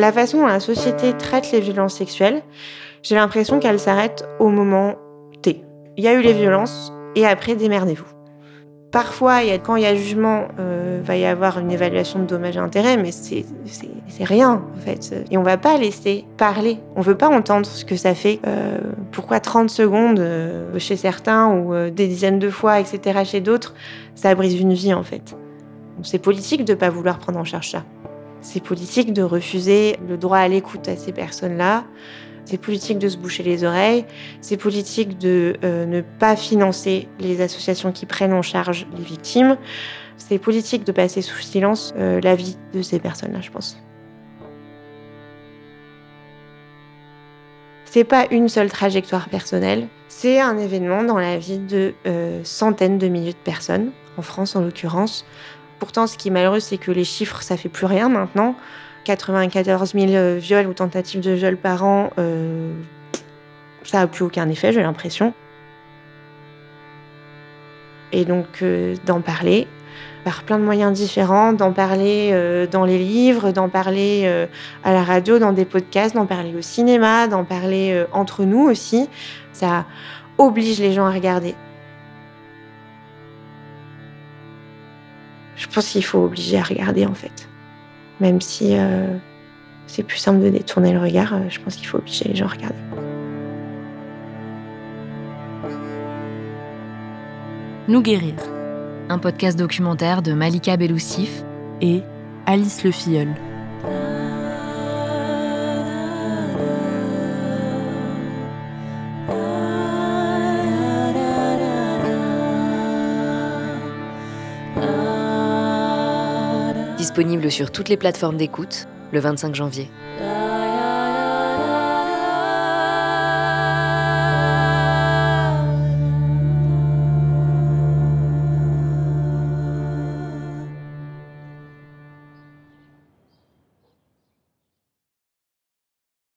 La façon dont la société traite les violences sexuelles, j'ai l'impression qu'elle s'arrête au moment T. Il y a eu les violences et après démerdez-vous. Parfois, il quand il y a jugement, euh, va y avoir une évaluation de dommages et intérêts, mais c'est rien en fait. Et on va pas laisser parler. On veut pas entendre ce que ça fait. Euh, pourquoi 30 secondes euh, chez certains ou des dizaines de fois, etc. chez d'autres, ça brise une vie en fait. C'est politique de pas vouloir prendre en charge ça. C'est politique de refuser le droit à l'écoute à ces personnes-là. C'est politique de se boucher les oreilles. C'est politique de euh, ne pas financer les associations qui prennent en charge les victimes. C'est politique de passer sous silence euh, la vie de ces personnes-là, je pense. C'est pas une seule trajectoire personnelle, c'est un événement dans la vie de euh, centaines de milliers de personnes, en France en l'occurrence. Pourtant, ce qui est malheureux, c'est que les chiffres, ça fait plus rien maintenant. 94 000 viols ou tentatives de viol par an, euh, ça n'a plus aucun effet, j'ai l'impression. Et donc, euh, d'en parler par plein de moyens différents, d'en parler euh, dans les livres, d'en parler euh, à la radio, dans des podcasts, d'en parler au cinéma, d'en parler euh, entre nous aussi, ça oblige les gens à regarder. Je pense qu'il faut obliger à regarder en fait. Même si euh, c'est plus simple de détourner le regard, euh, je pense qu'il faut obliger les gens à regarder. Nous guérir. Un podcast documentaire de Malika Beloussif et Alice Le Filleul. Disponible sur toutes les plateformes d'écoute le 25 janvier.